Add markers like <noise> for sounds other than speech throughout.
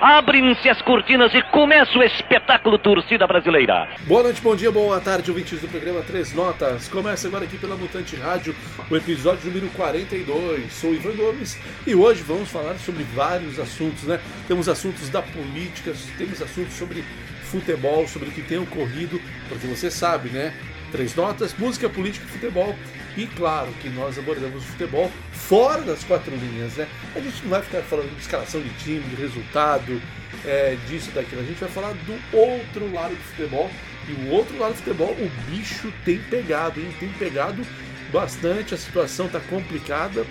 Abrem-se as cortinas e começa o espetáculo Torcida Brasileira. Boa noite, bom dia, boa tarde, ouvintes do programa Três Notas. Começa agora aqui pela Mutante Rádio, o episódio número 42. Sou Ivan Gomes e hoje vamos falar sobre vários assuntos, né? Temos assuntos da política, temos assuntos sobre futebol, sobre o que tem ocorrido, porque você sabe, né? Três Notas, música, política e futebol e claro que nós abordamos o futebol fora das quatro linhas, né? A gente não vai ficar falando de escalação de time, de resultado, é, disso, daquilo. A gente vai falar do outro lado do futebol. E o outro lado do futebol, o bicho tem pegado, hein? Tem pegado bastante. A situação está complicada.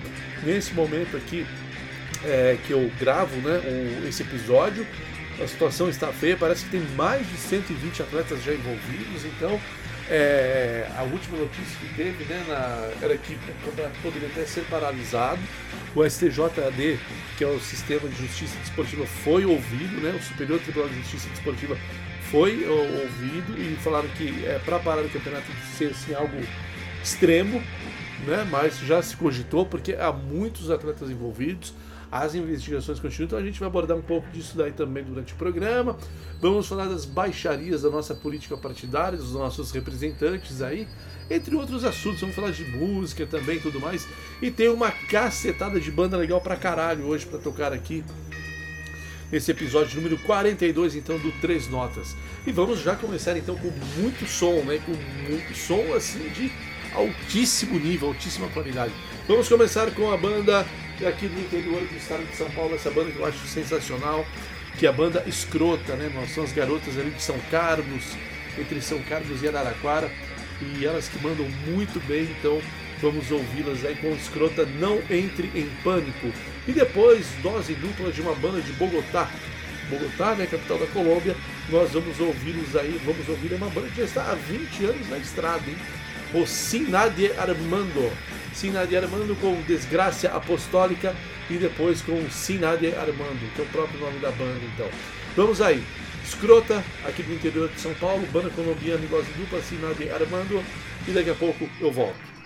Nesse momento aqui é, que eu gravo né, o, esse episódio, a situação está feia. Parece que tem mais de 120 atletas já envolvidos. Então é, a última notícia que teve né, na, era que poderia até ser paralisado. O STJAD, que é o Sistema de Justiça Desportiva, foi ouvido, né, o Superior Tribunal de Justiça Desportiva foi ouvido e falaram que é, para parar o campeonato tem que ser assim, algo extremo, né, mas já se cogitou porque há muitos atletas envolvidos as investigações continuam, então a gente vai abordar um pouco disso daí também durante o programa. Vamos falar das baixarias da nossa política partidária, dos nossos representantes aí, entre outros assuntos. Vamos falar de música também e tudo mais. E tem uma cacetada de banda legal pra caralho hoje para tocar aqui nesse episódio número 42, então, do Três Notas. E vamos já começar então com muito som, né? Com muito som assim de altíssimo nível, altíssima qualidade. Vamos começar com a banda aqui do interior do estado de São Paulo, essa banda que eu acho sensacional, que é a banda Escrota, né? Nós são as garotas ali de São Carlos, entre São Carlos e Araraquara, e elas que mandam muito bem, então vamos ouvi-las aí com Escrota Não Entre em Pânico. E depois, dose dupla de uma banda de Bogotá, Bogotá, né, capital da Colômbia, nós vamos ouvi-los aí, vamos ouvir uma banda que já está há 20 anos na estrada, hein? O Sinadie Armando. Sinadie Armando com Desgraça Apostólica e depois com Sinadie Armando, que é o próprio nome da banda, então. Vamos aí. Escrota, aqui do interior de São Paulo, banda colombiana, igual dupla, Sinadie Armando, e daqui a pouco eu volto.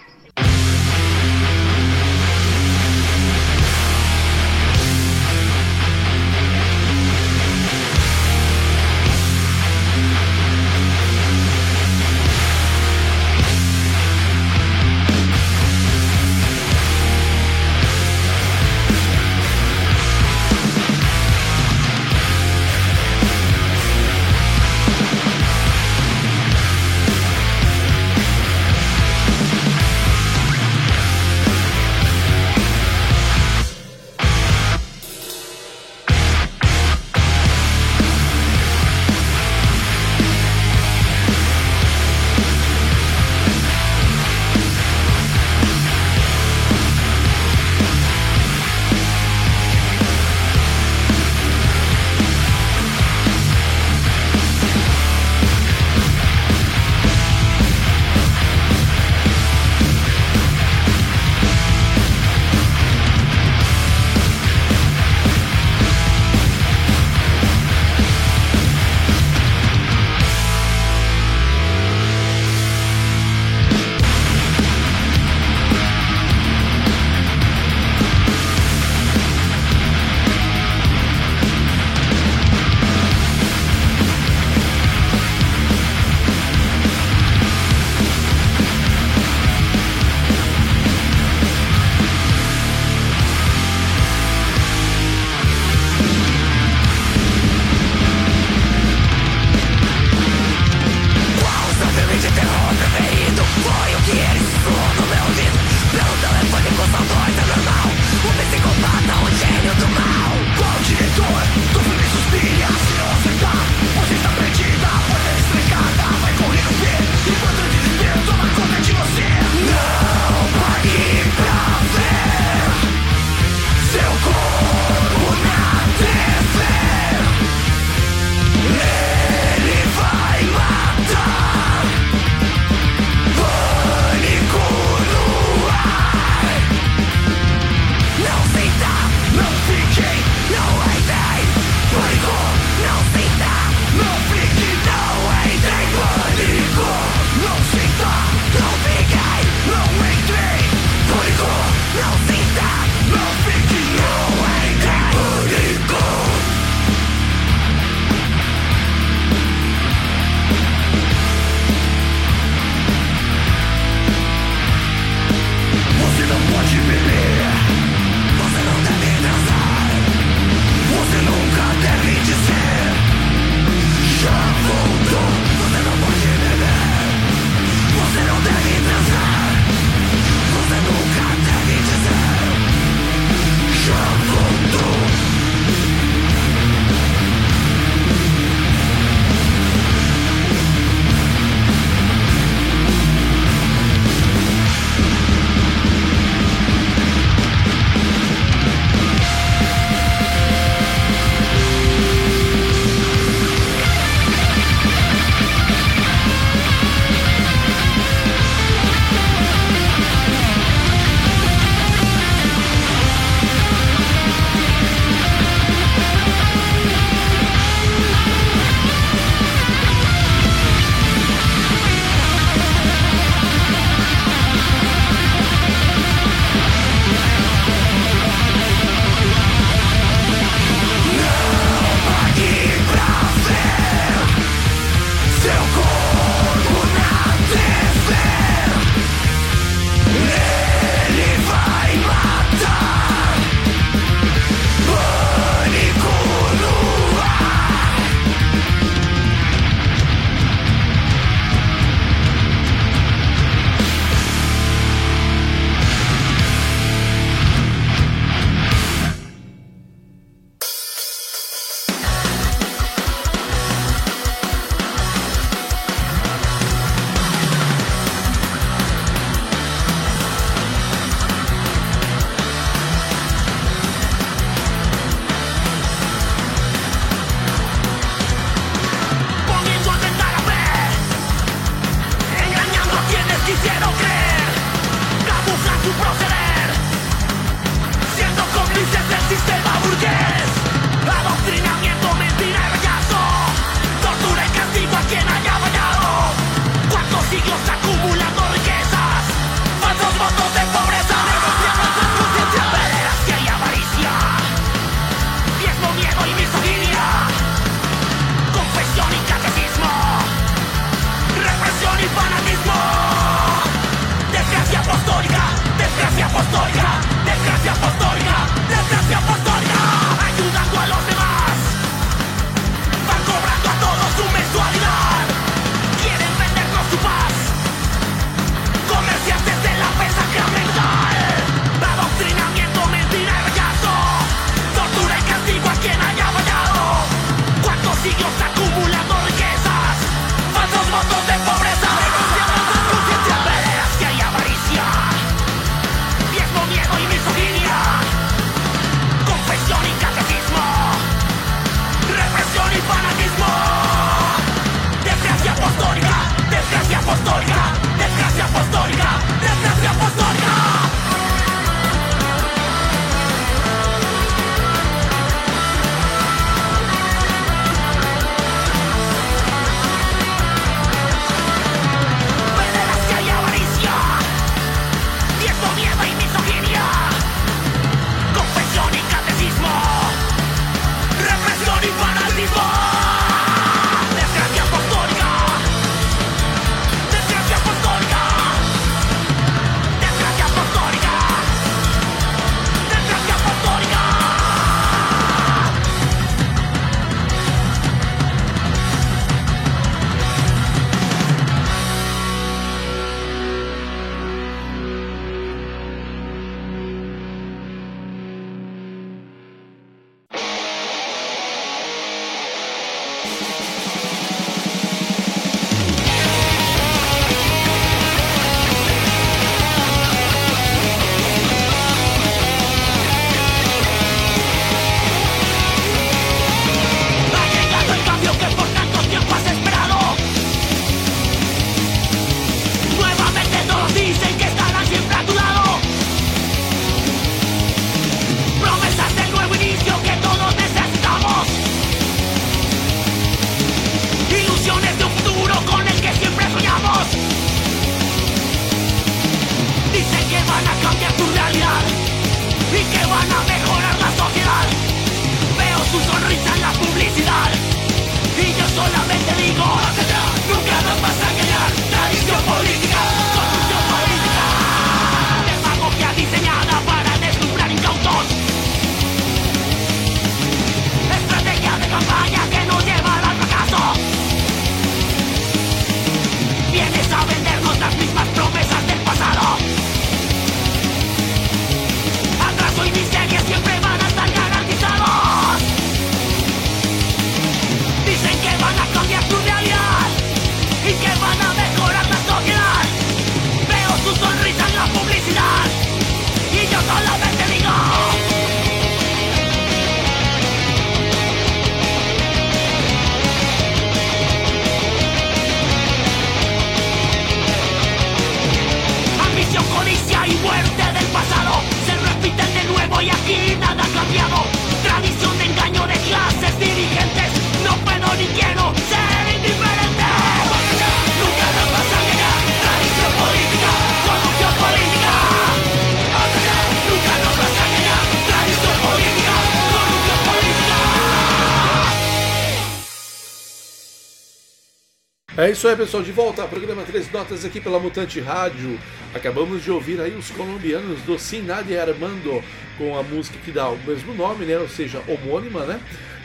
É isso aí, pessoal. De volta ao programa Três Notas aqui pela Mutante Rádio. Acabamos de ouvir aí os colombianos do Sinadi Armando com a música que dá o mesmo nome, né? Ou seja, homônima, né?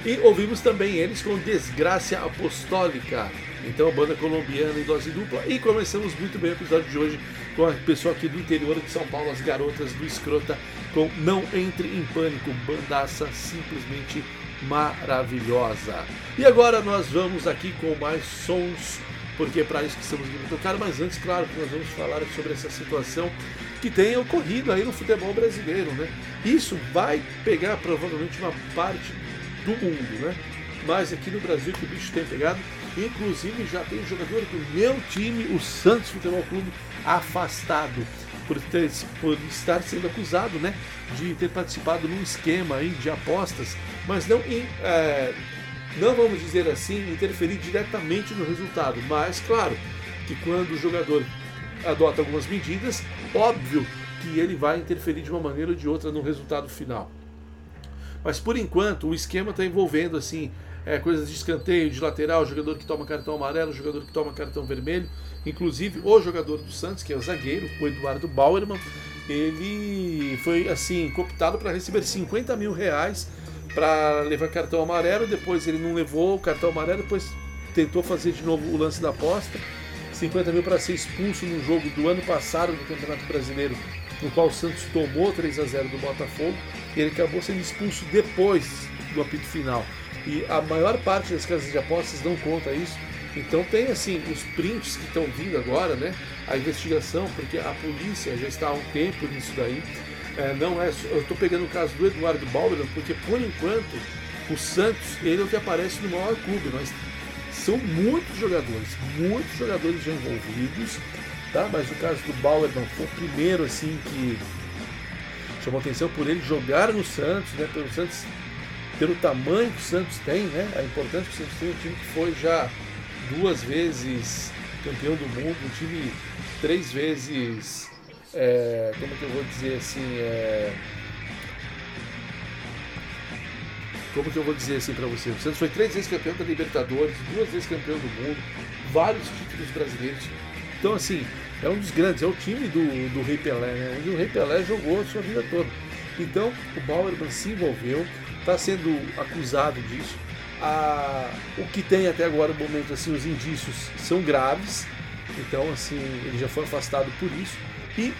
E ouvimos também eles com Desgraça Apostólica. Então, banda colombiana em dose dupla. E começamos muito bem o episódio de hoje com a pessoa aqui do interior de São Paulo, as garotas do Escrota, com Não Entre em Pânico, bandaça simplesmente maravilhosa. E agora nós vamos aqui com mais sons, porque é para isso que estamos aqui tocar, mas antes, claro, que nós vamos falar sobre essa situação que tem ocorrido aí no futebol brasileiro, né? Isso vai pegar provavelmente uma parte do mundo, né? Mas aqui no Brasil que o bicho tem pegado, inclusive já tem jogador do meu time, o Santos Futebol Clube, afastado por, ter, por estar sendo acusado né, de ter participado num esquema aí de apostas, mas não em, é, não vamos dizer assim, interferir diretamente no resultado, mas claro que quando o jogador adota algumas medidas, óbvio que ele vai interferir de uma maneira ou de outra no resultado final. Mas por enquanto o esquema está envolvendo assim é, coisas de escanteio, de lateral, jogador que toma cartão amarelo, jogador que toma cartão vermelho. Inclusive, o jogador do Santos, que é o zagueiro, o Eduardo Bauerman, ele foi assim cooptado para receber 50 mil reais para levar cartão amarelo. Depois ele não levou o cartão amarelo, depois tentou fazer de novo o lance da aposta. 50 mil para ser expulso no jogo do ano passado do Campeonato Brasileiro, no qual o Santos tomou 3 a 0 do Botafogo. E ele acabou sendo expulso depois do apito final. E a maior parte das casas de apostas não conta isso. Então tem assim os prints que estão vindo agora, né? A investigação, porque a polícia já está há um tempo nisso daí. É, não é, eu estou pegando o caso do Eduardo Bauer, porque por enquanto o Santos ele é o que aparece no maior clube. Nós são muitos jogadores, muitos jogadores envolvidos, tá? Mas o caso do Bauer não foi o primeiro assim que chamou atenção por ele jogar no Santos, né? Pelo Santos pelo tamanho que o Santos tem, né? A importância que o Santos tem, um time que foi já duas vezes campeão do mundo, um time três vezes, é, como que eu vou dizer assim, é, como que eu vou dizer assim para você? O Santos foi três vezes campeão da Libertadores, duas vezes campeão do mundo, vários títulos brasileiros. Então assim, é um dos grandes, é o time do, do Rei Pelé, né? Onde o Rei Pelé jogou a sua vida toda. Então o Bauerman se envolveu, está sendo acusado disso. O que tem até agora no momento, assim, os indícios são graves. Então, assim, ele já foi afastado por isso. E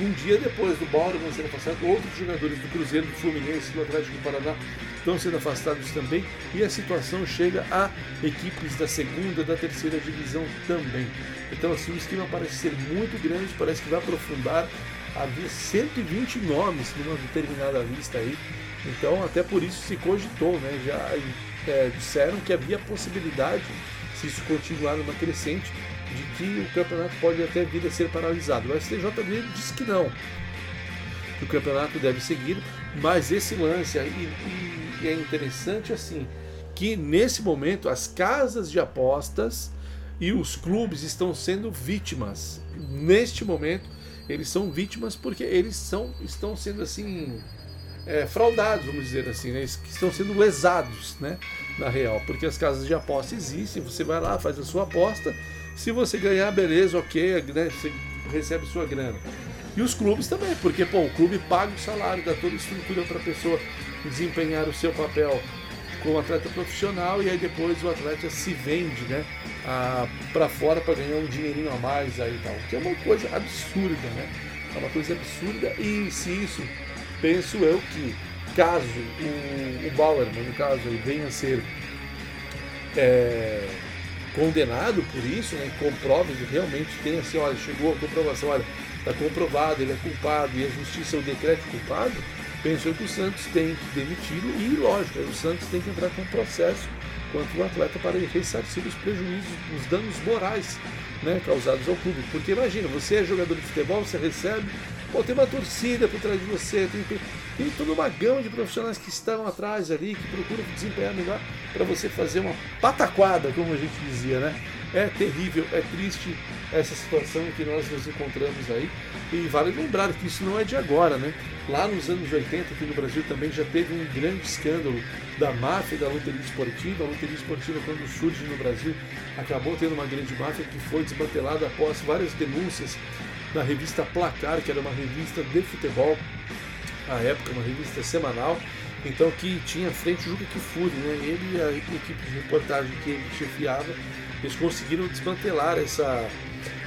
um dia depois do Bauerman ser afastado, outros jogadores do Cruzeiro, do Fluminense, do Atlético do Paraná estão sendo afastados também. E a situação chega a equipes da segunda, da terceira divisão também. Então, assim, o esquema parece ser muito grande, parece que vai aprofundar. Havia 120 nomes numa determinada lista aí então, até por isso se cogitou, né? Já é, disseram que havia possibilidade, se isso continuar numa crescente, de que o campeonato pode até vir a ser paralisado. O STJD disse que não, que o campeonato deve seguir, mas esse lance aí e, e é interessante assim que nesse momento as casas de apostas e os clubes estão sendo vítimas. Neste momento eles são vítimas porque eles são estão sendo assim é, fraudados, vamos dizer assim, né? estão sendo lesados, né? Na real, porque as casas de aposta existem, você vai lá, faz a sua aposta, se você ganhar, beleza, ok, né? Você recebe sua grana. E os clubes também, porque pô, o clube paga o salário, dá toda a estrutura para a pessoa desempenhar o seu papel como atleta profissional e aí depois o atleta se vende, né? para fora para ganhar um dinheirinho a mais aí tal. Que é uma coisa absurda, né? É uma coisa absurda e se isso penso eu que caso o, o Bauer, no caso, ele venha a ser é, condenado por isso, né, comprove que realmente tem assim, olha, chegou a comprovação, olha, está comprovado, ele é culpado e a justiça o decreto culpado, penso eu que o Santos tem que demiti-lo e, lógico, o Santos tem que entrar com um processo contra o atleta para ressarcir os prejuízos, os danos morais né, causados ao clube. Porque imagina, você é jogador de futebol, você recebe Pô, tem uma torcida por trás de você, tem, tem toda uma gama de profissionais que estão atrás ali, que procuram desempenhar melhor para você fazer uma pataquada, como a gente dizia, né? É terrível, é triste essa situação em que nós nos encontramos aí. E vale lembrar que isso não é de agora, né? Lá nos anos 80, aqui no Brasil, também já teve um grande escândalo da máfia da loteria esportiva. A loteria esportiva, quando surge no Brasil, acabou tendo uma grande máfia que foi desmantelada após várias denúncias na revista Placar, que era uma revista de futebol, à época, uma revista semanal, então que tinha frente o Juca Kifuri, né? Ele e a equipe de reportagem que ele chefiava, eles conseguiram desmantelar essa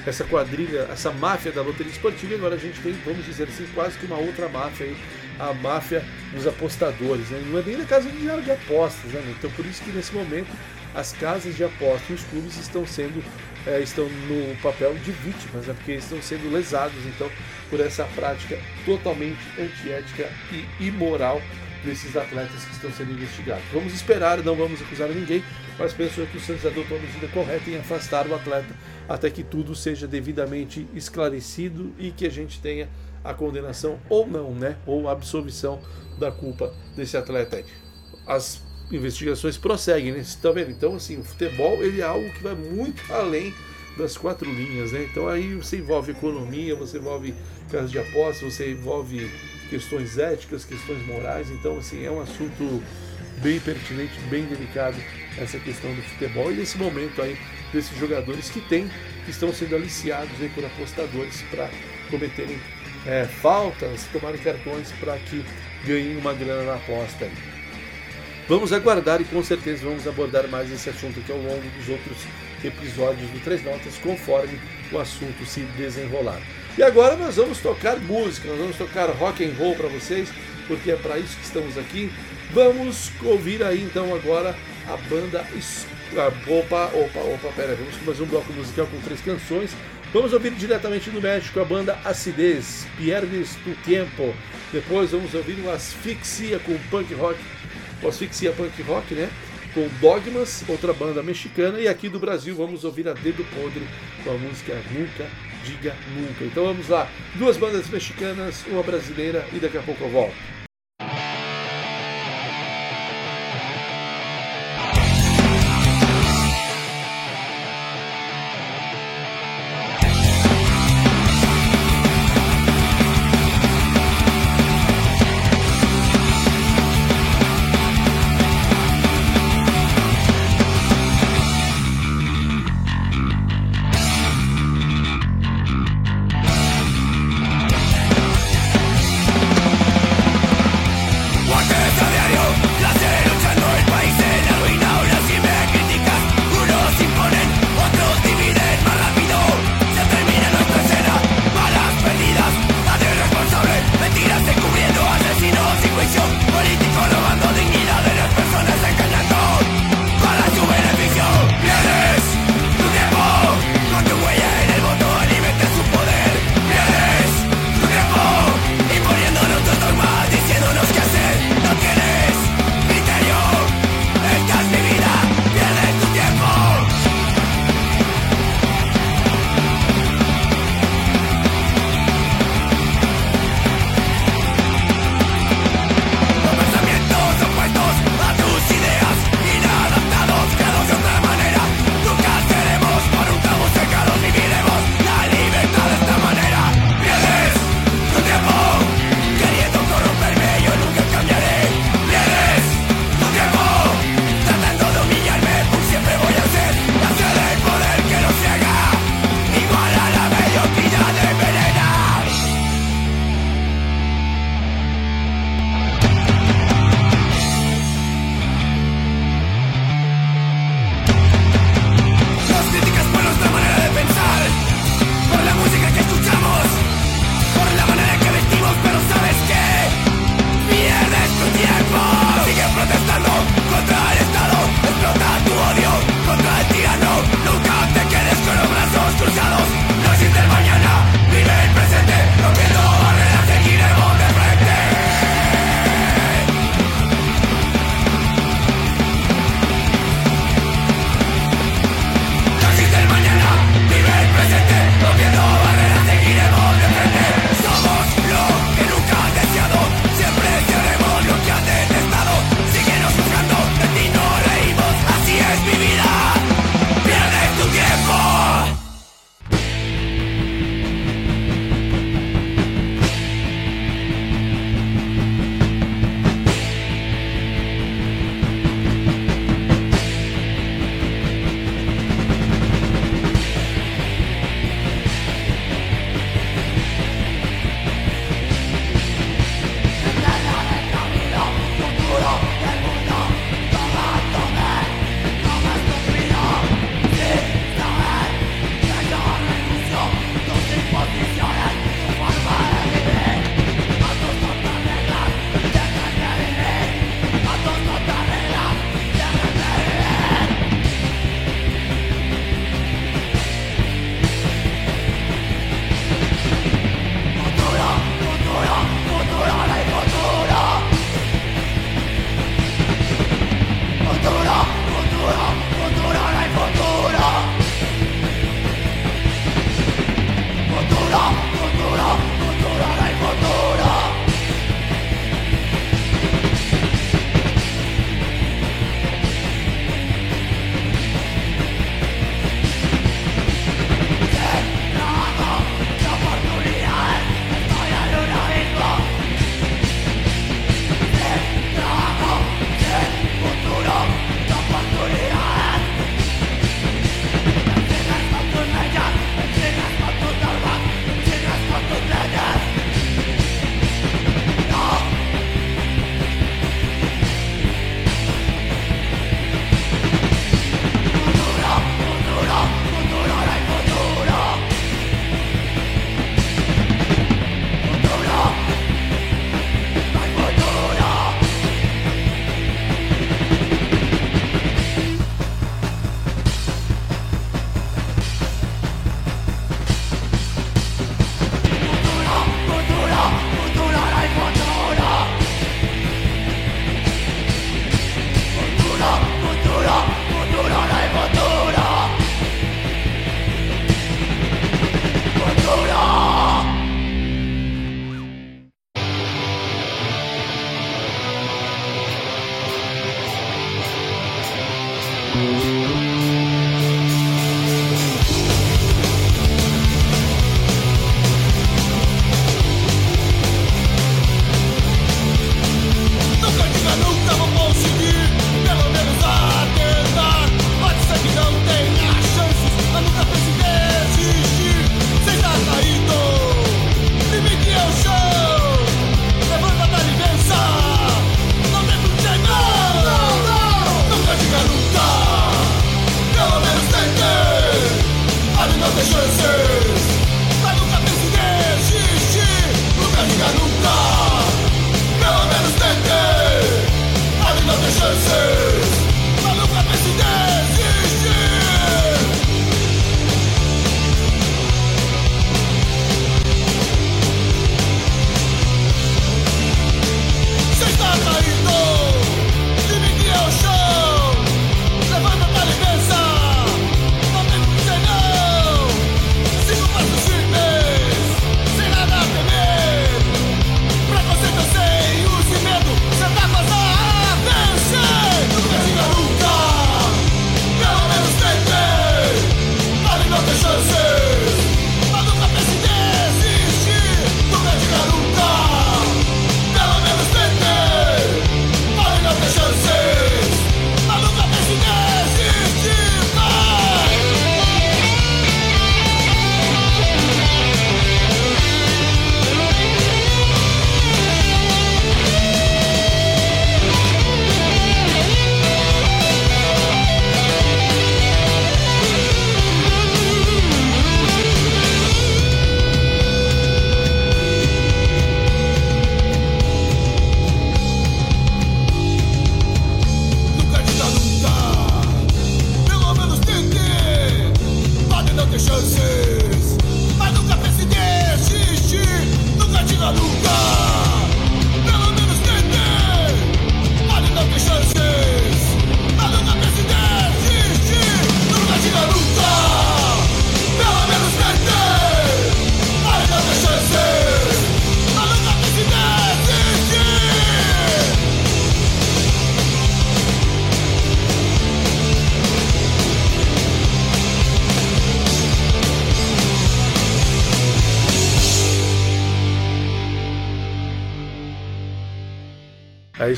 essa quadrilha, essa máfia da loteria esportiva, e agora a gente tem, vamos dizer assim, quase que uma outra máfia aí, a máfia dos apostadores. Né? Não é nem na casa de, de apostas, né? Então por isso que nesse momento as casas de apostas e os clubes estão sendo é, estão no papel de vítimas, né? porque estão sendo lesados então por essa prática totalmente antiética e imoral desses atletas que estão sendo investigados. Vamos esperar, não vamos acusar ninguém, mas penso que o Santos adotou a medida correta em afastar o atleta até que tudo seja devidamente esclarecido e que a gente tenha a condenação ou não, né, ou a absolvição da culpa desse atleta aí. As investigações prosseguem, né? Você tá vendo? Então, assim, o futebol ele é algo que vai muito além das quatro linhas, né? Então aí você envolve economia, você envolve casas de apostas, você envolve questões éticas, questões morais. Então, assim, é um assunto bem pertinente, bem delicado essa questão do futebol e nesse momento aí desses jogadores que tem, que estão sendo aliciados aí por apostadores para cometerem é, faltas, tomarem cartões para que ganhem uma grana na aposta. Aí. Vamos aguardar e com certeza vamos abordar mais esse assunto aqui ao longo dos outros episódios do Três Notas, conforme o assunto se desenrolar. E agora nós vamos tocar música, nós vamos tocar rock and roll para vocês, porque é para isso que estamos aqui. Vamos ouvir aí então agora a banda ah, Opa, opa, opa, pera, vamos fazer um bloco musical com três canções. Vamos ouvir diretamente do México a banda Acidez, Pierdes tu Tiempo. Depois vamos ouvir o Asfixia com punk rock, o Asfixia punk rock, né? Com Dogmas, outra banda mexicana. E aqui do Brasil vamos ouvir a Dedo Podre com a música Nunca Diga Nunca. Então vamos lá, duas bandas mexicanas, uma brasileira e daqui a pouco eu volto.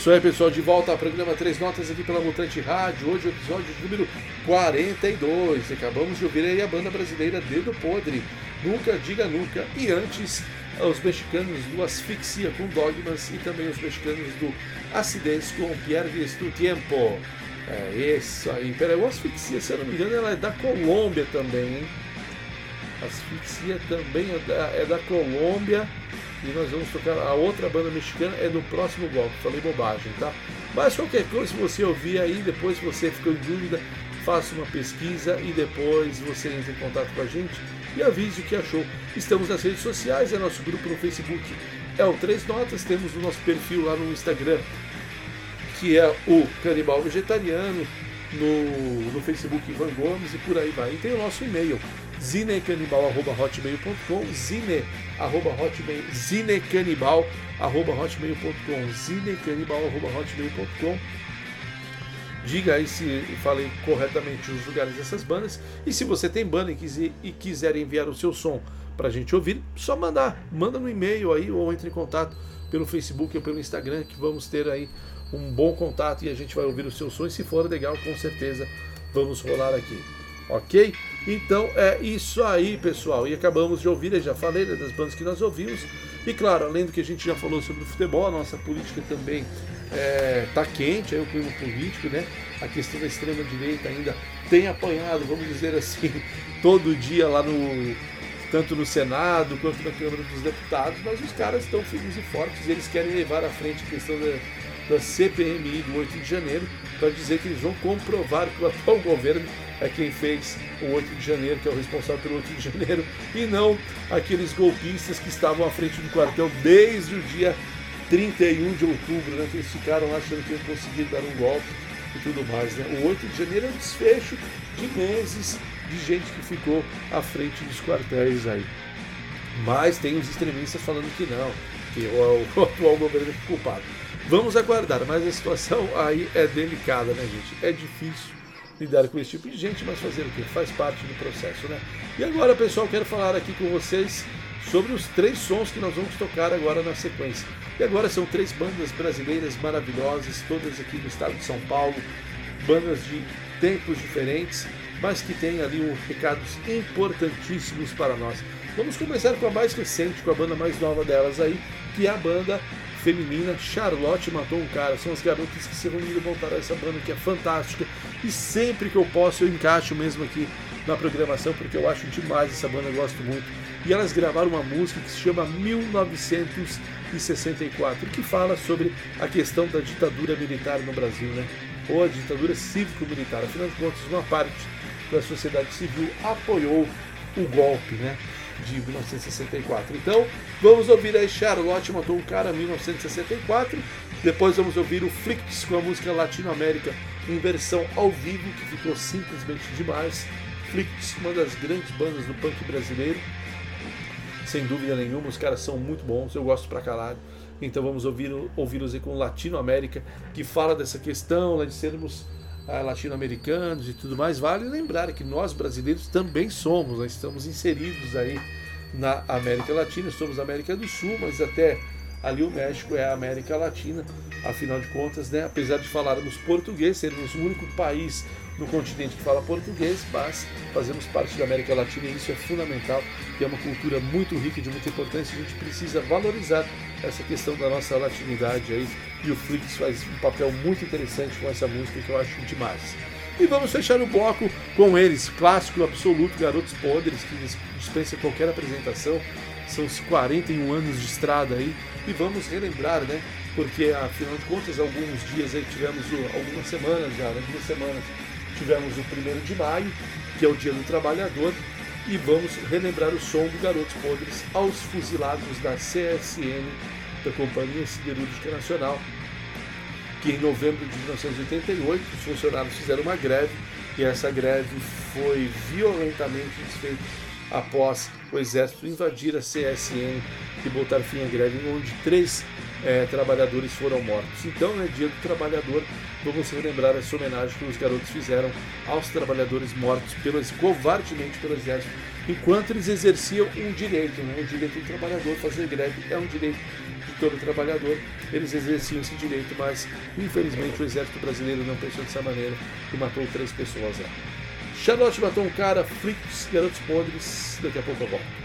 Isso aí, pessoal. De volta ao programa Três Notas aqui pela Mutante Rádio. Hoje o episódio número 42. Acabamos de ouvir aí a banda brasileira Dedo Podre. Nunca Diga Nunca. E antes, os mexicanos do Asfixia com Dogmas e também os mexicanos do Acidentes com Pierdes do Tempo. É isso aí. Peraí, o Asfixia, se eu não me engano, ela é da Colômbia também, hein? Asfixia também é da, é da Colômbia. E nós vamos tocar a outra banda mexicana, é no próximo bloco. Falei bobagem, tá? Mas qualquer coisa, se você ouvir aí, depois você ficou em dúvida, faça uma pesquisa e depois você entra em contato com a gente e avise o que achou. Estamos nas redes sociais, é nosso grupo no Facebook. É o Três Notas, temos o nosso perfil lá no Instagram, que é o Canibal Vegetariano, no, no Facebook Ivan Gomes e por aí vai. E tem o nosso e-mail, zinecanibal.hotmail.com, zine, arroba hotmail. Diga aí se falei corretamente os lugares dessas bandas. E se você tem banda e quiser, e quiser enviar o seu som para a gente ouvir, só mandar. Manda no e-mail aí ou entre em contato pelo Facebook ou pelo Instagram que vamos ter aí um bom contato e a gente vai ouvir o seu som. E se for legal, com certeza vamos rolar aqui. Ok? Então é isso aí, pessoal. E acabamos de ouvir, eu já falei né, das bandas que nós ouvimos. E claro, além do que a gente já falou sobre o futebol, a nossa política também está é, quente, aí o clima político, né? A questão da extrema-direita ainda tem apanhado, vamos dizer assim, <laughs> todo dia lá no. tanto no Senado quanto na Câmara dos Deputados, mas os caras estão firmes e fortes eles querem levar à frente a questão da, da CPMI do 8 de janeiro para dizer que eles vão comprovar que o atual <laughs> governo é quem fez o 8 de janeiro, que é o responsável pelo 8 de janeiro, e não aqueles golpistas que estavam à frente do quartel desde o dia 31 de outubro, né, que eles ficaram achando que iam conseguir dar um golpe e tudo mais. Né? O 8 de janeiro é um desfecho de meses de gente que ficou à frente dos quartéis aí. Mas tem os extremistas falando que não, que o, <laughs> o atual governo é culpado. Vamos aguardar, mas a situação aí é delicada, né, gente? É difícil lidar com esse tipo de gente, mas fazer o que? Faz parte do processo, né? E agora, pessoal, quero falar aqui com vocês sobre os três sons que nós vamos tocar agora na sequência. E agora são três bandas brasileiras maravilhosas, todas aqui no estado de São Paulo, bandas de tempos diferentes, mas que têm ali um recados importantíssimos para nós. Vamos começar com a mais recente, com a banda mais nova delas aí, que é a banda feminina Charlotte Matou um Cara. São as garotas que se reuniram e montaram essa banda que é fantástica. E sempre que eu posso eu encaixo mesmo aqui na programação, porque eu acho demais essa banda, eu gosto muito. E elas gravaram uma música que se chama 1964, que fala sobre a questão da ditadura militar no Brasil, né? Ou a ditadura cívico-militar. Afinal de contas, uma parte da sociedade civil apoiou o golpe, né? De 1964. Então, vamos ouvir aí Charlotte Matou um Cara, 1964. Depois vamos ouvir o Flicks com a música Latinoamérica em versão ao vivo, que ficou simplesmente demais. Flicks, uma das grandes bandas do punk brasileiro. Sem dúvida nenhuma, os caras são muito bons, eu gosto pra caralho. Então vamos ouvir, ouvi-los aí com Latinoamérica, que fala dessa questão né, de sermos latino-americanos e tudo mais, vale lembrar que nós brasileiros também somos, nós estamos inseridos aí na América Latina, somos América do Sul, mas até ali o México é a América Latina, afinal de contas, né, apesar de falarmos português, sermos o único país no continente que fala português, mas fazemos parte da América Latina e isso é fundamental, que é uma cultura muito rica e de muita importância, a gente precisa valorizar essa questão da nossa latinidade aí, e o Flix faz um papel muito interessante com essa música que eu acho demais. E vamos fechar o bloco com eles, clássico absoluto, Garotos Podres, que dispensa qualquer apresentação, são os 41 anos de estrada aí, e vamos relembrar, né? Porque afinal de contas, alguns dias aí tivemos, algumas semanas já, né? duas semanas, tivemos o primeiro de maio, que é o Dia do Trabalhador, e vamos relembrar o som do Garotos Podres aos fuzilados da CSN, da Companhia Siderúrgica Nacional, que em novembro de 1988 os funcionários fizeram uma greve e essa greve foi violentamente desfeita após o exército invadir a CSN e botar fim à greve, onde três é, trabalhadores foram mortos. Então, né, Dia do Trabalhador, vamos relembrar essa homenagem que os garotos fizeram aos trabalhadores mortos pelo, covardemente pelo exército, enquanto eles exerciam um direito, né, o direito do trabalhador fazer greve é um direito de todo trabalhador. Eles exerciam esse direito, mas infelizmente o exército brasileiro não pensou dessa maneira e matou três pessoas lá. Charlotte matou um cara, Flicks, Garotos Podres, daqui a pouco eu volto.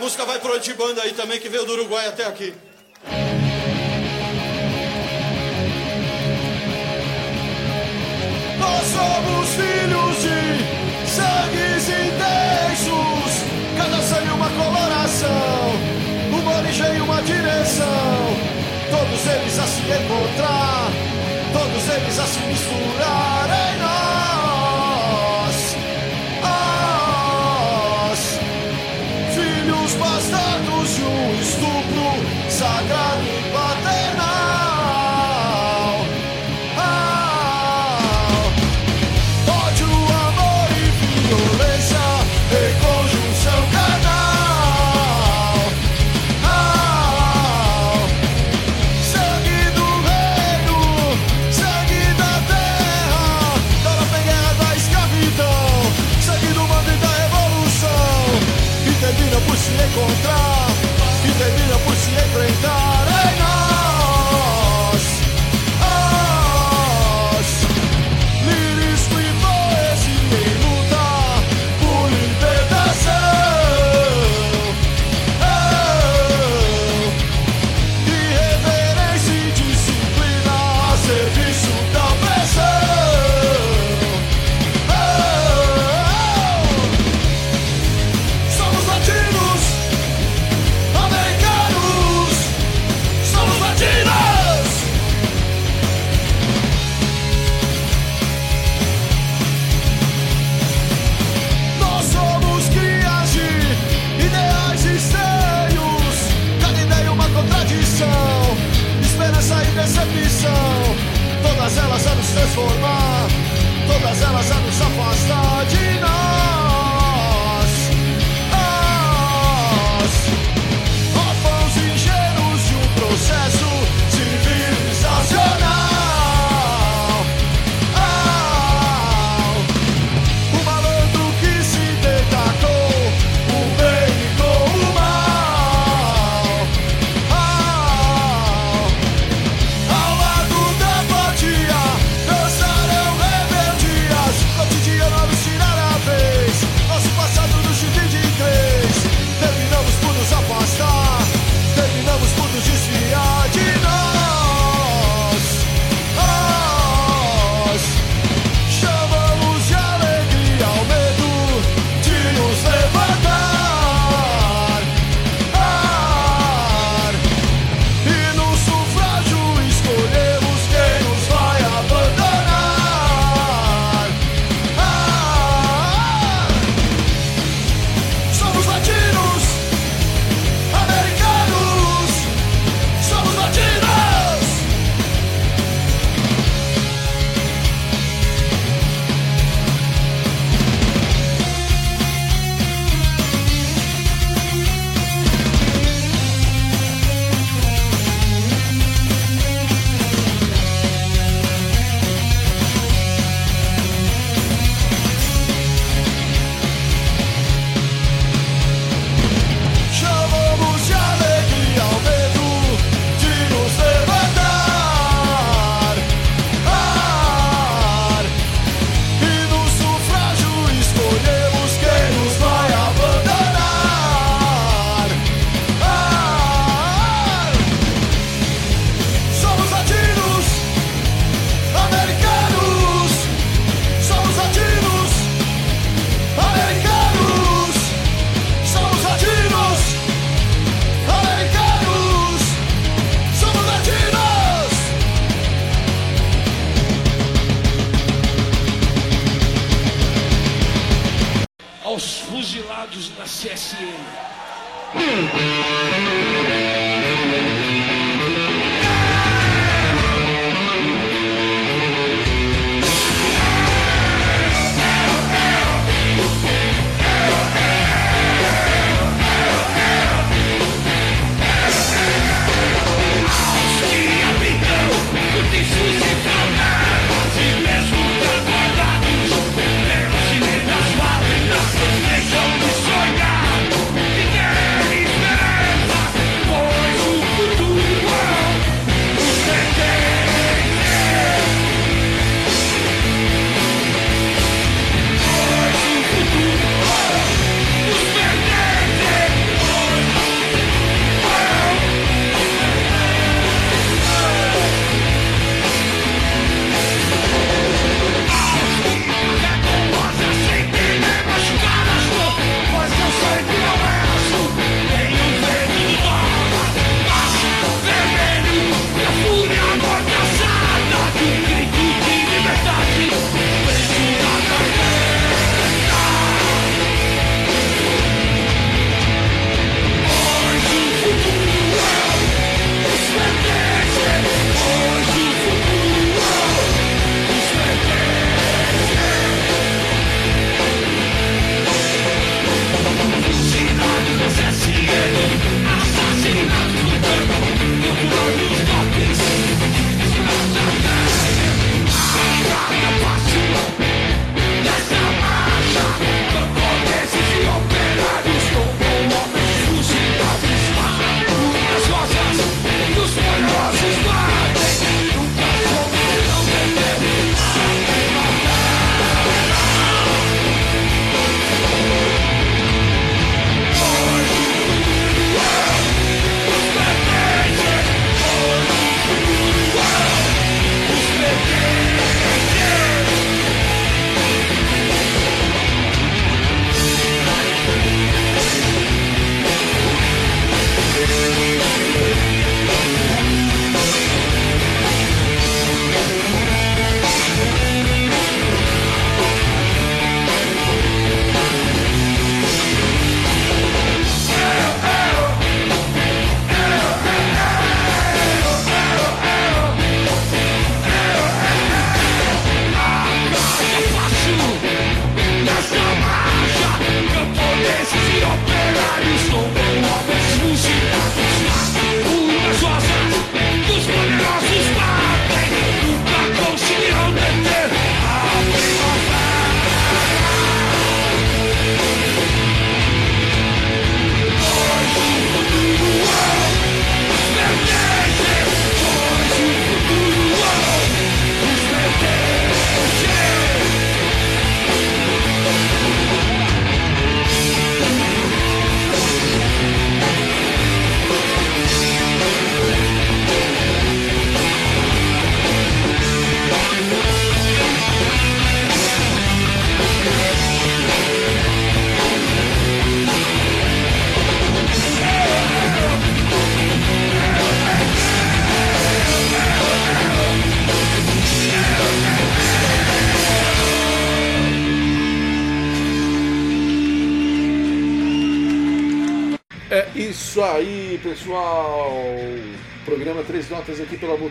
música vai para o aí também, que veio do Uruguai até aqui. Nós somos filhos de sangues intensos, cada sangue uma coloração, uma origem e uma direção. Todos eles a se encontrar, todos eles a se misturar. enfrentar.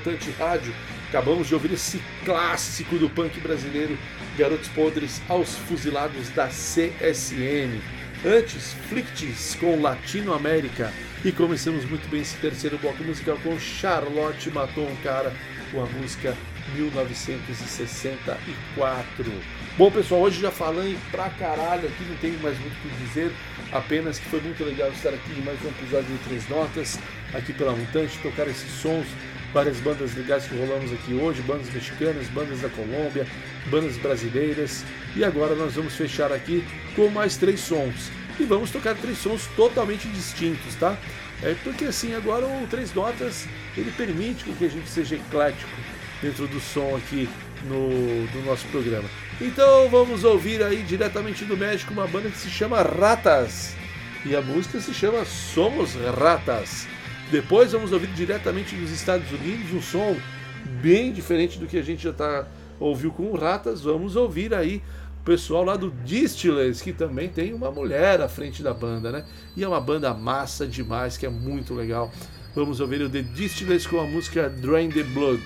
Mutante Rádio. Acabamos de ouvir esse clássico do punk brasileiro, Garotos Podres aos Fuzilados da CSN. Antes, Flictis com Latino América. E começamos muito bem esse terceiro bloco musical com Charlotte Matou um Cara, com a música 1964. Bom, pessoal, hoje já falei pra caralho aqui, não tenho mais muito o que dizer, apenas que foi muito legal estar aqui em mais um episódio de Três Notas, aqui pela Mutante, tocar esses sons, várias bandas legais que rolamos aqui hoje, bandas mexicanas, bandas da Colômbia, bandas brasileiras, e agora nós vamos fechar aqui com mais três sons. E vamos tocar três sons totalmente distintos, tá? É porque assim, agora o Três Notas, ele permite que a gente seja eclético dentro do som aqui no, do nosso programa. Então vamos ouvir aí diretamente do México uma banda que se chama Ratas. E a música se chama Somos Ratas. Depois vamos ouvir diretamente dos Estados Unidos um som bem diferente do que a gente já tá, ouviu com o Ratas. Vamos ouvir aí o pessoal lá do Distillers, que também tem uma mulher à frente da banda, né? E é uma banda massa demais, que é muito legal. Vamos ouvir o The Distillers com a música Drain the Blood.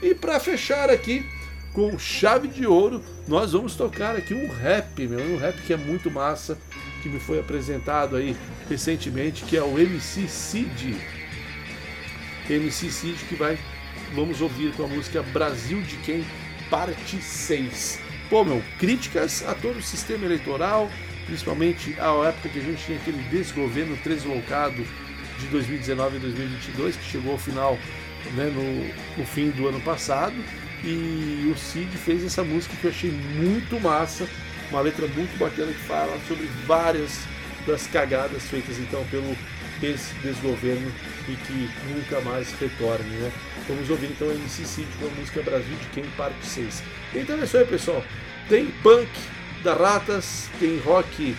E para fechar aqui, com chave de ouro, nós vamos tocar aqui um rap, meu, um rap que é muito massa, que me foi apresentado aí recentemente, que é o MC Cid. MC Cid que vai, vamos ouvir com a música Brasil de Quem, parte 6. Pô, meu, críticas a todo o sistema eleitoral, principalmente à época que a gente tinha aquele desgoverno deslocado de 2019 e 2022, que chegou ao final né, no, no fim do ano passado e o Cid fez essa música que eu achei muito massa, uma letra muito bacana que fala sobre várias das cagadas feitas então pelo desgoverno e que nunca mais retorne, né? Vamos ouvir então MC Cid com a música Brasil de Quem Parte 6. Então é isso aí, pessoal. Tem punk da Ratas, tem rock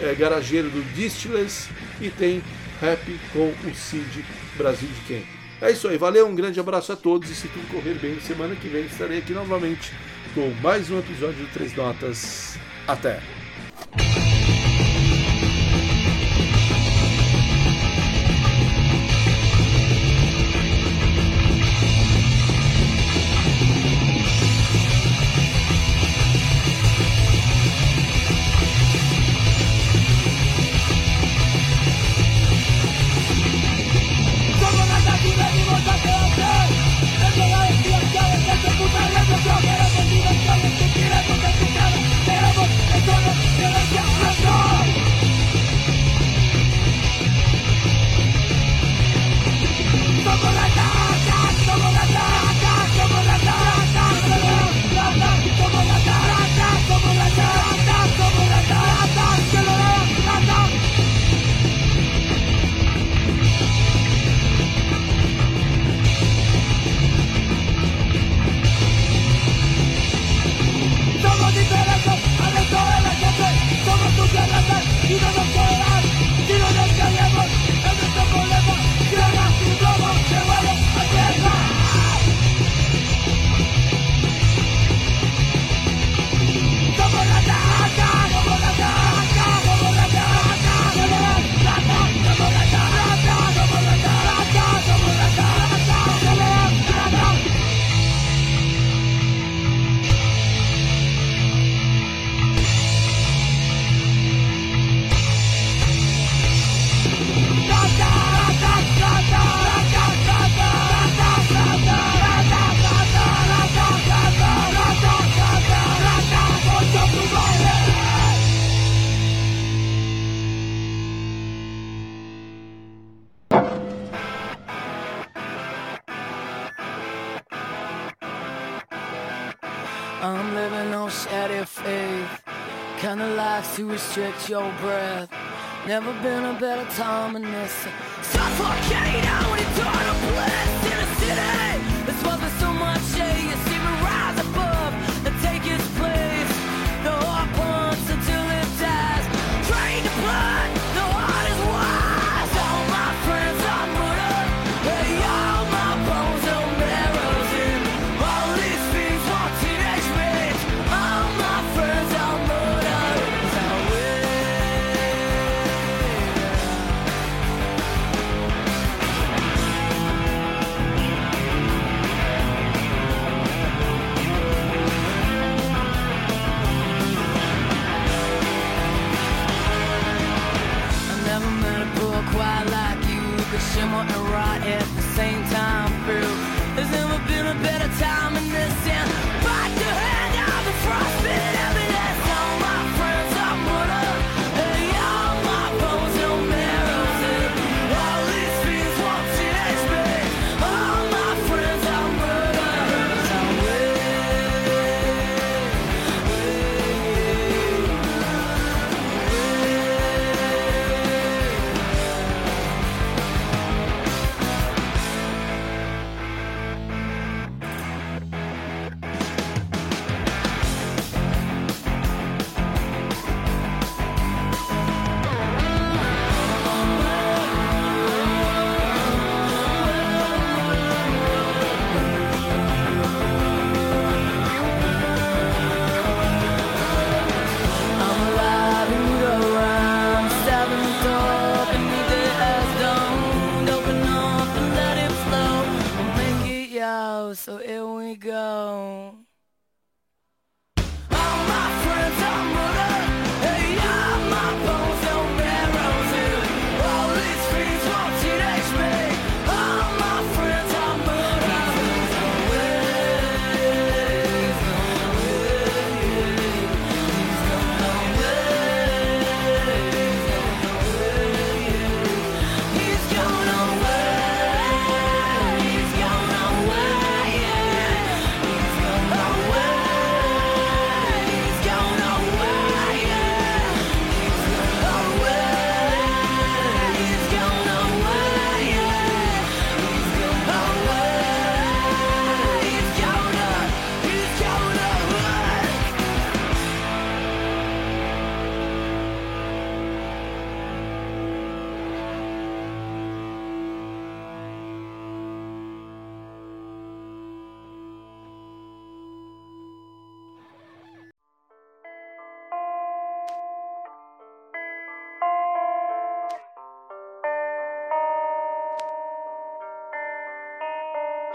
é, garageiro do Distillers e tem rap com o Cid Brasil de Quem. É isso aí, valeu, um grande abraço a todos e se tudo correr bem, semana que vem estarei aqui novamente com mais um episódio de Três Notas. Até! To restrict your breath. Never been a better time than this. Suffocating out eternal bliss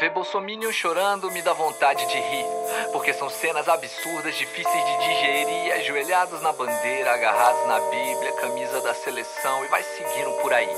Ver Bolsominion chorando me dá vontade de rir, porque são cenas absurdas, difíceis de digerir, ajoelhados na bandeira, agarrados na Bíblia, camisa da seleção e vai seguindo por aí.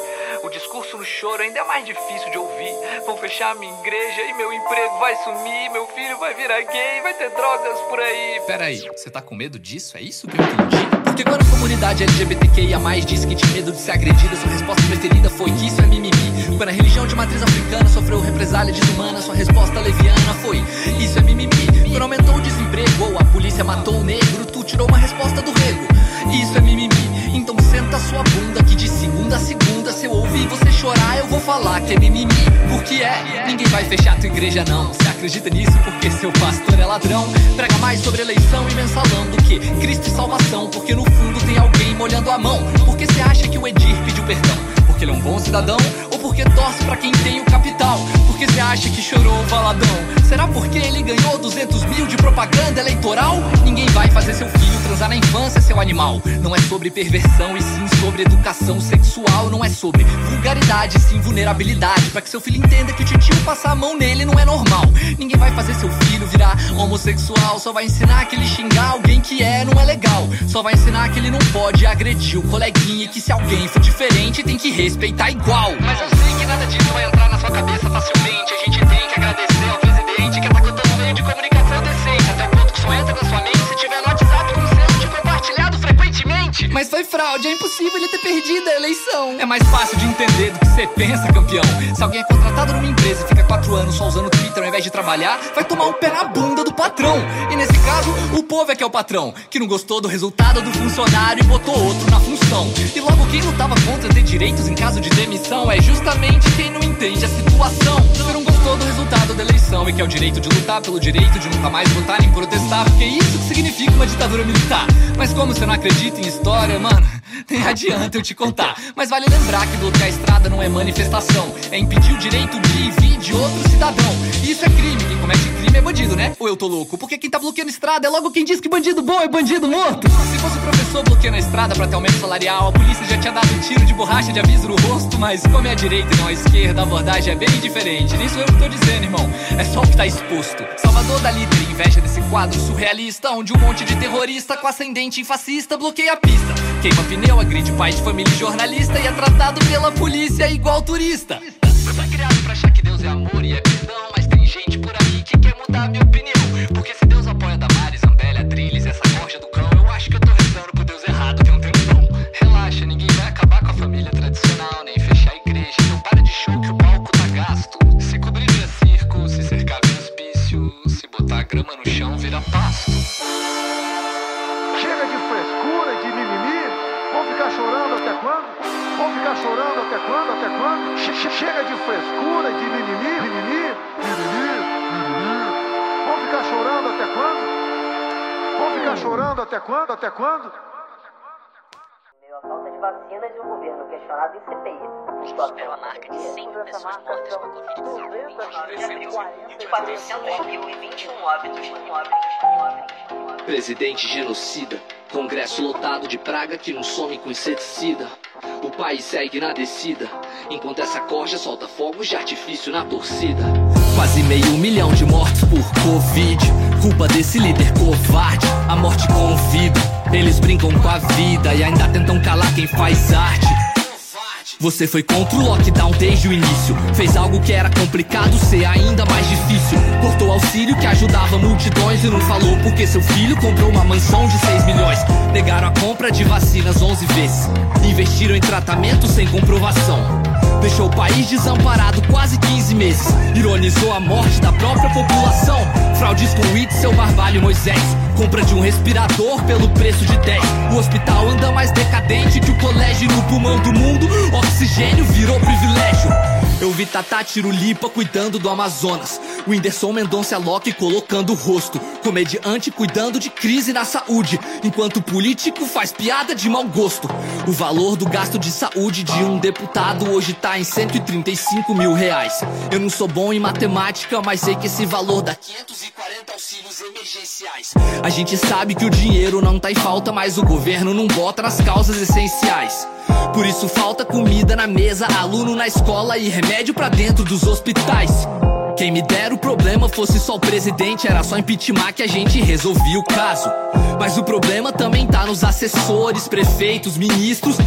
O discurso no choro ainda é mais difícil de ouvir. Vão fechar minha igreja e meu emprego vai sumir, meu filho vai virar gay, vai ter drogas por aí. Peraí, você tá com medo disso? É isso que eu entendi? Porque quando a comunidade LGBTQIA disse que tinha medo de ser agredida, sua resposta preferida foi que isso é mimimi. Quando a religião de matriz africana sofreu represália desumana, sua resposta leviana foi isso é mimimi. Quando aumentou o desemprego ou a polícia matou o negro, tu tirou uma resposta do rego. Isso é mimimi. Então senta sua bunda que de segunda a segunda, se eu ouvir você chorar, eu vou falar que é mimimi. Porque é, ninguém vai fechar tua igreja não. Você acredita nisso porque seu pastor é ladrão? Prega mais sobre eleição e mensalão do que Cristo e salvação. Porque no fundo tem alguém molhando a mão. Porque você acha que o Edir pediu perdão? Porque ele é um bom cidadão? Porque torce pra quem tem o capital? Porque você acha que chorou o valadão? Será porque ele ganhou 200 mil de propaganda eleitoral? Ninguém vai fazer seu filho transar na infância, seu animal. Não é sobre perversão e sim sobre educação sexual. Não é sobre vulgaridade, sim vulnerabilidade. Pra que seu filho entenda que o titio passar a mão nele não é normal. Ninguém vai fazer seu filho virar homossexual. Só vai ensinar que ele xingar alguém que é não é legal. Só vai ensinar que ele não pode agredir o coleguinha. E que se alguém for diferente tem que respeitar igual. Mas sei que nada disso vai entrar na sua cabeça facilmente. Mas foi fraude, é impossível ele ter perdido a eleição. É mais fácil de entender do que você pensa, campeão. Se alguém é contratado numa empresa e fica quatro anos só usando o Twitter ao invés de trabalhar, vai tomar um pé na bunda do patrão. E nesse caso, o povo é que é o patrão, que não gostou do resultado do funcionário e botou outro na função. E logo quem lutava contra ter direitos em caso de demissão é justamente quem não entende a situação. Não gostou do resultado da eleição e quer o direito de lutar pelo direito de nunca mais votar nem protestar, porque é isso que significa uma ditadura militar. Mas como você não acredita em história, mano, <laughs> nem adianta eu te contar. Mas vale lembrar que bloquear a estrada não é manifestação, é impedir o direito de e vir de outro cidadão. Isso é crime, quem comete crime é bandido, né? Ou eu tô louco? Porque quem tá bloqueando estrada é logo quem diz que bandido bom é bandido morto. Se fosse o professor bloqueando a estrada pra ter aumento salarial, a polícia já tinha dado um tiro de borracha de aviso no rosto. Mas como é a direita e não a esquerda, a abordagem é bem diferente. Nem sou eu que tô dizendo, irmão. É só o que tá exposto. Salvador da líder inveja desse quadro surrealista, onde um monte de terrorista com ascendente em fascista bloqueia a pista. Queima pneu, é agride pais de família e jornalista e é tratado pela polícia igual turista. Eu fui criado pra achar que Deus é amor e é perdão, mas tem gente por aí que quer mudar a minha opinião. Porque se Deus apoia Damares, Ambélia, Trilhas, essa corja do cão, eu acho que eu tô rezando pro Deus errado tem um tempão. Relaxa, ninguém vai acabar com a família tradicional, nem fechar a igreja. Então para de show que o palco tá gasto. Se cobrir vira circo, se cercar vira hospício, se botar grama no chão vira pasto. Quando? Vão ficar chorando até quando? Até quando? Che- che- Chega de frescura de mimimi, mimimi, mimimi, mimimi. Vão ficar chorando até quando? Vão ficar chorando até quando? Até quando? Falta de vacinas e o governo questionado em CPI. Superou a marca de 100 pessoas mortas com a Covid-19. 421 óbitos, óbitos, Presidente genocida, congresso lotado de praga que não some com inseticida. O país segue na descida, enquanto essa corja solta fogos de artifício na torcida. Quase meio milhão de mortos por Covid, culpa desse líder covarde. A morte convida, eles brincam com a vida e ainda tentam calar quem faz arte. Você foi contra o lockdown desde o início. Fez algo que era complicado ser ainda mais difícil. Cortou auxílio que ajudava multidões e não falou porque seu filho comprou uma mansão de 6 milhões. Negaram a compra de vacinas 11 vezes. Investiram em tratamento sem comprovação. Deixou o país desamparado quase 15 meses. Ironizou a morte da própria população. Fraudes com seu barbalho Moisés. Compra de um respirador pelo preço de 10. O hospital anda mais decadente que o colégio no pulmão do mundo. Oxigênio virou privilégio. Eu vi Tata Tirulipa cuidando do Amazonas. O Whindersson Mendonça Locke colocando o rosto. Comediante cuidando de crise na saúde. Enquanto político faz piada de mau gosto. O valor do gasto de saúde de um deputado hoje tá em 135 mil reais. Eu não sou bom em matemática, mas sei que esse valor dá 540 auxílios emergenciais. A gente sabe que o dinheiro não tá em falta, mas o governo não bota nas causas essenciais. Por isso falta comida na mesa, aluno na escola e remédio pra dentro dos hospitais. Quem me dera o problema fosse só o presidente, era só impeachment que a gente resolvia o caso. Mas o problema também tá nos assessores, prefeitos, ministros.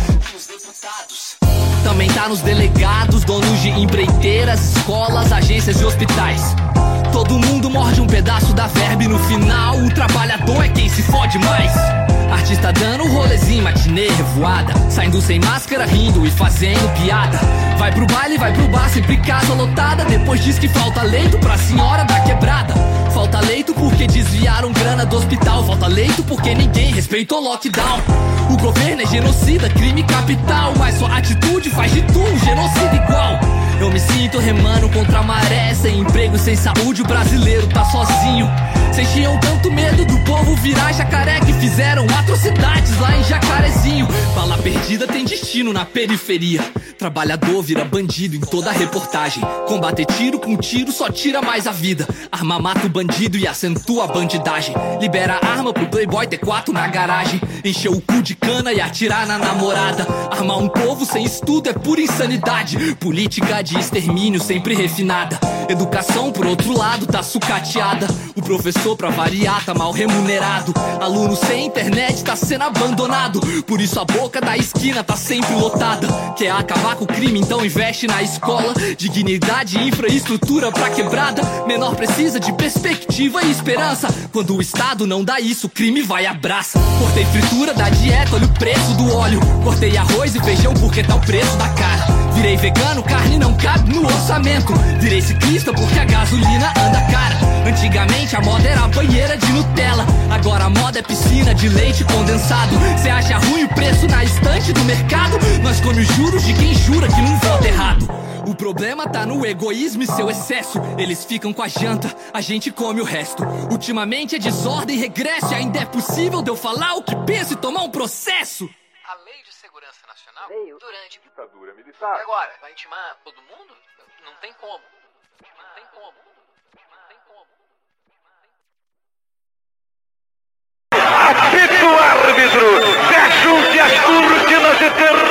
Também tá nos delegados, donos de empreiteiras, escolas, agências e hospitais. Todo mundo morde um pedaço da verba e no final o trabalhador é quem se fode mais. Artista dando um rolezinho, matinê, revoada. Saindo sem máscara, rindo e fazendo piada. Vai pro baile, vai pro bar, sempre casa lotada. Depois diz que falta leito pra senhora da quebrada. Falta leito porque desviaram grana do hospital. Falta leito porque ninguém respeitou lockdown. O governo é genocida, crime capital. Mas sua atitude faz de tu um genocida igual. Eu me sinto remando contra a maré. Sem emprego, sem saúde, o brasileiro tá sozinho. Vocês tinham tanto medo do povo virar jacaré que fizeram atrocidades lá em Jacarezinho. Bala perdida tem destino na periferia. Trabalhador vira bandido em toda reportagem. Combater tiro com tiro só tira mais a vida. Arma mata o bandido e acentua a bandidagem. Libera arma pro playboy ter quatro na garagem. Encher o cu de cana e atirar na namorada. Armar um povo sem estudo é pura insanidade. Política de extermínio sempre refinada. Educação, por outro lado, tá sucateada. O professor, pra variar, tá mal remunerado. Aluno sem internet tá sendo abandonado. Por isso a boca da esquina tá sempre lotada. Quer acabar com o crime, então investe na escola. Dignidade infraestrutura pra quebrada. Menor precisa de perspectiva e esperança. Quando o Estado não dá isso, o crime vai abraça. Cortei fritura da dieta, olha o preço do óleo. Cortei arroz e feijão porque tá o preço da cara. Virei vegano, carne não cabe no orçamento. Virei ciclista porque a gasolina anda cara. Antigamente a moda era banheira de Nutella. Agora a moda é piscina de leite condensado. Cê acha ruim o preço na estante do mercado? Nós come os juros de quem jura que não vota errado. O problema tá no egoísmo e seu excesso. Eles ficam com a janta, a gente come o resto. Ultimamente é desordem, regresso. E ainda é possível de eu falar o que penso e tomar um processo. Nacional Veio. durante ditadura militar. E agora, vai intimar todo mundo? Não tem como. Não tem como. Não tem como. Apito árbitro! Fecham-se as cortinas de terra!